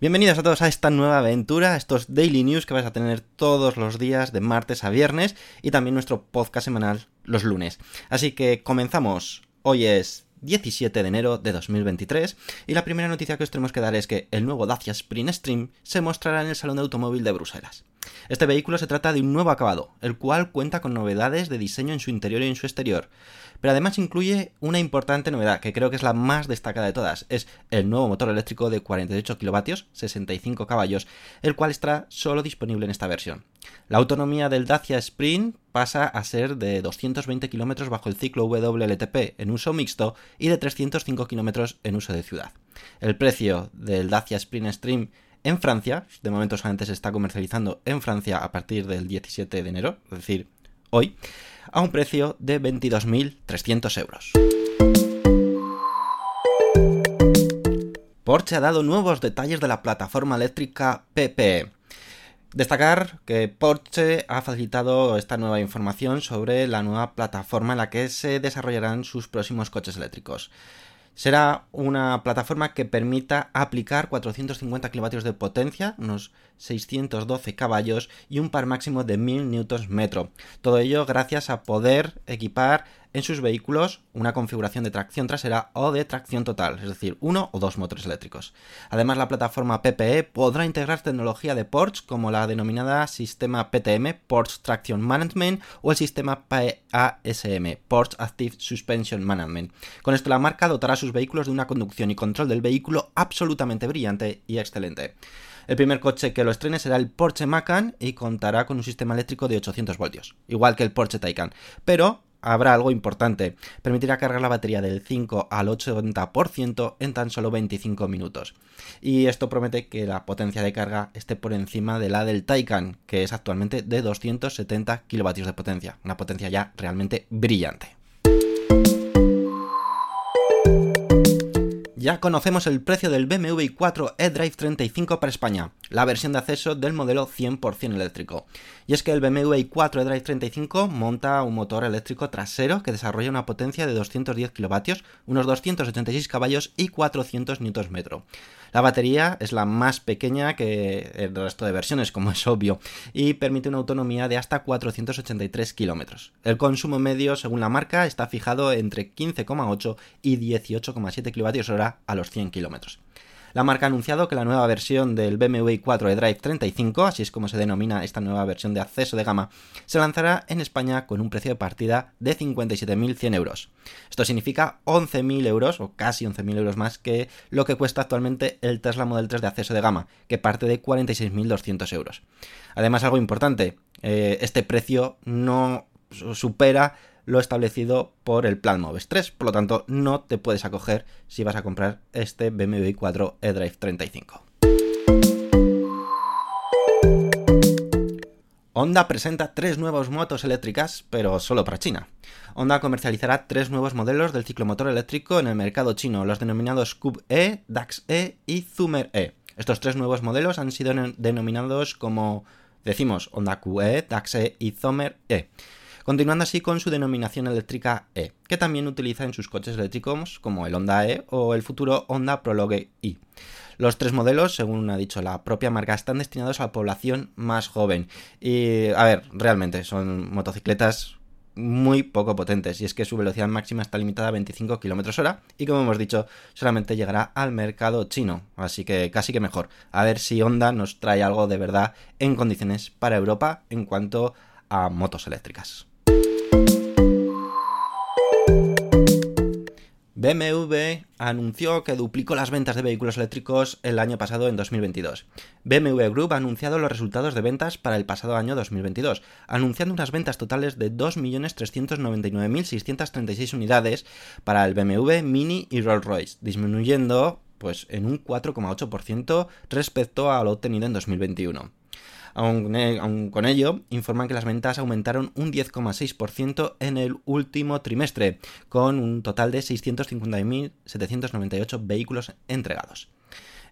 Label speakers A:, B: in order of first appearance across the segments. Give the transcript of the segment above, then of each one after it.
A: Bienvenidos a todos a esta nueva aventura, a estos daily news que vais a tener todos los días de martes a viernes y también nuestro podcast semanal los lunes. Así que comenzamos. Hoy es 17 de enero de 2023 y la primera noticia que os tenemos que dar es que el nuevo Dacia Sprint Stream se mostrará en el Salón de Automóvil de Bruselas. Este vehículo se trata de un nuevo acabado, el cual cuenta con novedades de diseño en su interior y en su exterior pero además incluye una importante novedad, que creo que es la más destacada de todas, es el nuevo motor eléctrico de 48 kilovatios, 65 caballos, el cual estará solo disponible en esta versión. La autonomía del Dacia Sprint pasa a ser de 220 km bajo el ciclo WLTP en uso mixto y de 305 km en uso de ciudad. El precio del Dacia Sprint Stream en Francia, de momento solamente se está comercializando en Francia a partir del 17 de enero, es decir, hoy, a un precio de 22.300 euros. Porsche ha dado nuevos detalles de la plataforma eléctrica PPE. Destacar que Porsche ha facilitado esta nueva información sobre la nueva plataforma en la que se desarrollarán sus próximos coches eléctricos. Será una plataforma que permita aplicar 450 kilovatios de potencia, unos 612 caballos y un par máximo de 1000 Nm. Todo ello gracias a poder equipar en sus vehículos una configuración de tracción trasera o de tracción total, es decir, uno o dos motores eléctricos. Además, la plataforma PPE podrá integrar tecnología de Porsche como la denominada sistema PTM, Porsche Traction Management, o el sistema PASM, Porsche Active Suspension Management. Con esto la marca dotará a sus vehículos de una conducción y control del vehículo absolutamente brillante y excelente. El primer coche que lo estrene será el Porsche Macan y contará con un sistema eléctrico de 800 voltios, igual que el Porsche Taycan, pero habrá algo importante. Permitirá cargar la batería del 5 al 80% en tan solo 25 minutos. Y esto promete que la potencia de carga esté por encima de la del Taycan, que es actualmente de 270 kilovatios de potencia. Una potencia ya realmente brillante. Ya conocemos el precio del BMW i4 eDrive 35 para España, la versión de acceso del modelo 100% eléctrico. Y es que el BMW i4 eDrive 35 monta un motor eléctrico trasero que desarrolla una potencia de 210 kilovatios, unos 286 caballos y 400 Nm. La batería es la más pequeña que el resto de versiones, como es obvio, y permite una autonomía de hasta 483 kilómetros. El consumo medio, según la marca, está fijado entre 15,8 y 18,7 kWh a los 100 kilómetros. La marca ha anunciado que la nueva versión del BMW i4 eDrive 35, así es como se denomina esta nueva versión de acceso de gama, se lanzará en España con un precio de partida de 57.100 euros. Esto significa 11.000 euros, o casi 11.000 euros más que lo que cuesta actualmente el Tesla Model 3 de acceso de gama, que parte de 46.200 euros. Además, algo importante, eh, este precio no supera lo establecido por el plan Moves 3. Por lo tanto, no te puedes acoger si vas a comprar este BMW i4 eDrive 35. Honda presenta tres nuevas motos eléctricas, pero solo para China. Honda comercializará tres nuevos modelos del ciclomotor eléctrico en el mercado chino, los denominados Cube E, Dax E y Zoomer E. Estos tres nuevos modelos han sido denominados como, decimos, Honda QE, Dax E y Zoomer E continuando así con su denominación eléctrica E, que también utiliza en sus coches eléctricos como el Honda E o el futuro Honda Prologue i. Los tres modelos, según ha dicho la propia marca, están destinados a la población más joven. Y, a ver, realmente son motocicletas muy poco potentes y es que su velocidad máxima está limitada a 25 km hora y como hemos dicho solamente llegará al mercado chino así que casi que mejor a ver si Honda nos trae algo de verdad en condiciones para Europa en cuanto a motos eléctricas. BMW anunció que duplicó las ventas de vehículos eléctricos el año pasado en 2022. BMW Group ha anunciado los resultados de ventas para el pasado año 2022, anunciando unas ventas totales de 2.399.636 unidades para el BMW Mini y Rolls-Royce, disminuyendo pues en un 4,8% respecto a lo obtenido en 2021. Aún, con ello, informan que las ventas aumentaron un 10,6% en el último trimestre, con un total de 650.798 vehículos entregados.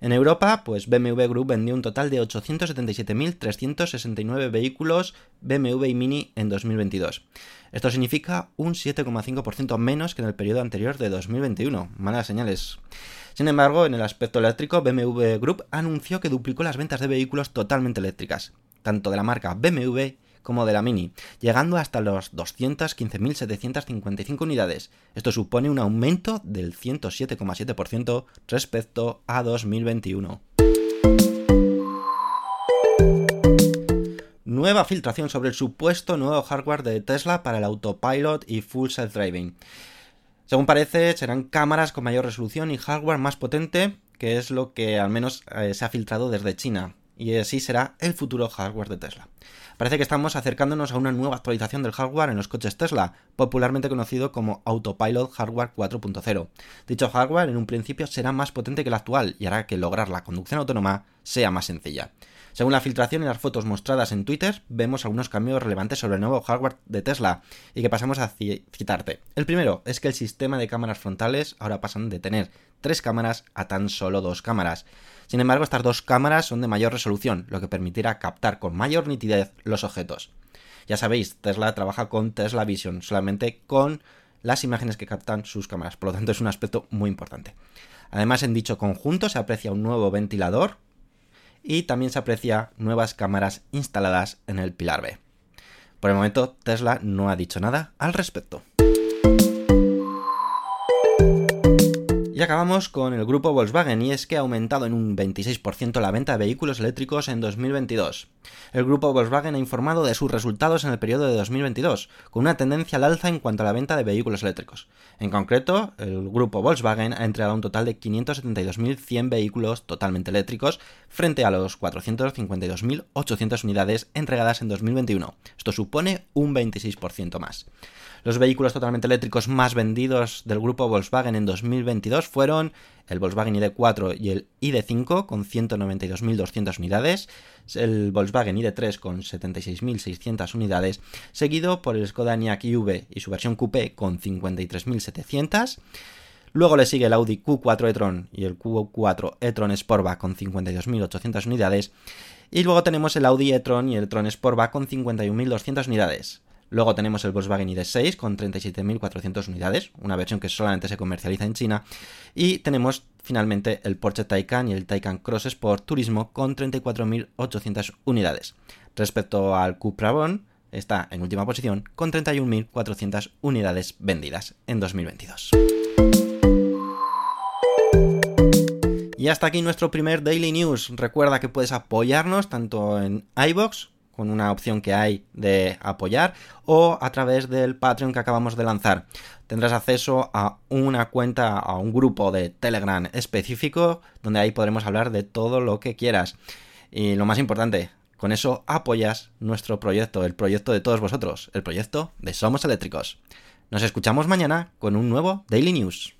A: En Europa, pues BMW Group vendió un total de 877.369 vehículos BMW y Mini en 2022. Esto significa un 7,5% menos que en el periodo anterior de 2021. Malas señales. Sin embargo, en el aspecto eléctrico, BMW Group anunció que duplicó las ventas de vehículos totalmente eléctricas, tanto de la marca BMW como de la Mini, llegando hasta los 215.755 unidades. Esto supone un aumento del 107,7% respecto a 2021. Nueva filtración sobre el supuesto nuevo hardware de Tesla para el autopilot y full self-driving. Según parece, serán cámaras con mayor resolución y hardware más potente, que es lo que al menos eh, se ha filtrado desde China. Y así será el futuro hardware de Tesla. Parece que estamos acercándonos a una nueva actualización del hardware en los coches Tesla, popularmente conocido como Autopilot Hardware 4.0. Dicho hardware en un principio será más potente que el actual y hará que lograr la conducción autónoma sea más sencilla. Según la filtración y las fotos mostradas en Twitter, vemos algunos cambios relevantes sobre el nuevo hardware de Tesla y que pasamos a citarte. El primero es que el sistema de cámaras frontales ahora pasan de tener tres cámaras a tan solo dos cámaras. Sin embargo, estas dos cámaras son de mayor resolución, lo que permitirá captar con mayor nitidez los objetos. Ya sabéis, Tesla trabaja con Tesla Vision, solamente con las imágenes que captan sus cámaras, por lo tanto es un aspecto muy importante. Además, en dicho conjunto se aprecia un nuevo ventilador y también se aprecia nuevas cámaras instaladas en el pilar B. Por el momento, Tesla no ha dicho nada al respecto. Y acabamos con el grupo Volkswagen y es que ha aumentado en un 26% la venta de vehículos eléctricos en 2022. El grupo Volkswagen ha informado de sus resultados en el periodo de 2022, con una tendencia al alza en cuanto a la venta de vehículos eléctricos. En concreto, el grupo Volkswagen ha entregado un total de 572.100 vehículos totalmente eléctricos frente a los 452.800 unidades entregadas en 2021. Esto supone un 26% más. Los vehículos totalmente eléctricos más vendidos del grupo Volkswagen en 2022 fueron el Volkswagen ID4 y el ID5 con 192.200 unidades, el Volkswagen ID3 con 76.600 unidades, seguido por el Skoda Enyaq iV y su versión Coupé con 53.700. Luego le sigue el Audi Q4 e-tron y el Q4 e-tron Sportback con 52.800 unidades. Y luego tenemos el Audi e-tron y el e-tron Sportback con 51.200 unidades. Luego tenemos el Volkswagen ID6 con 37.400 unidades, una versión que solamente se comercializa en China. Y tenemos finalmente el Porsche Taycan y el Taycan Cross Sport Turismo con 34.800 unidades. Respecto al Cupra Bon, está en última posición con 31.400 unidades vendidas en 2022. Y hasta aquí nuestro primer Daily News. Recuerda que puedes apoyarnos tanto en iBox con una opción que hay de apoyar o a través del Patreon que acabamos de lanzar. Tendrás acceso a una cuenta, a un grupo de Telegram específico donde ahí podremos hablar de todo lo que quieras. Y lo más importante, con eso apoyas nuestro proyecto, el proyecto de todos vosotros, el proyecto de Somos Eléctricos. Nos escuchamos mañana con un nuevo Daily News.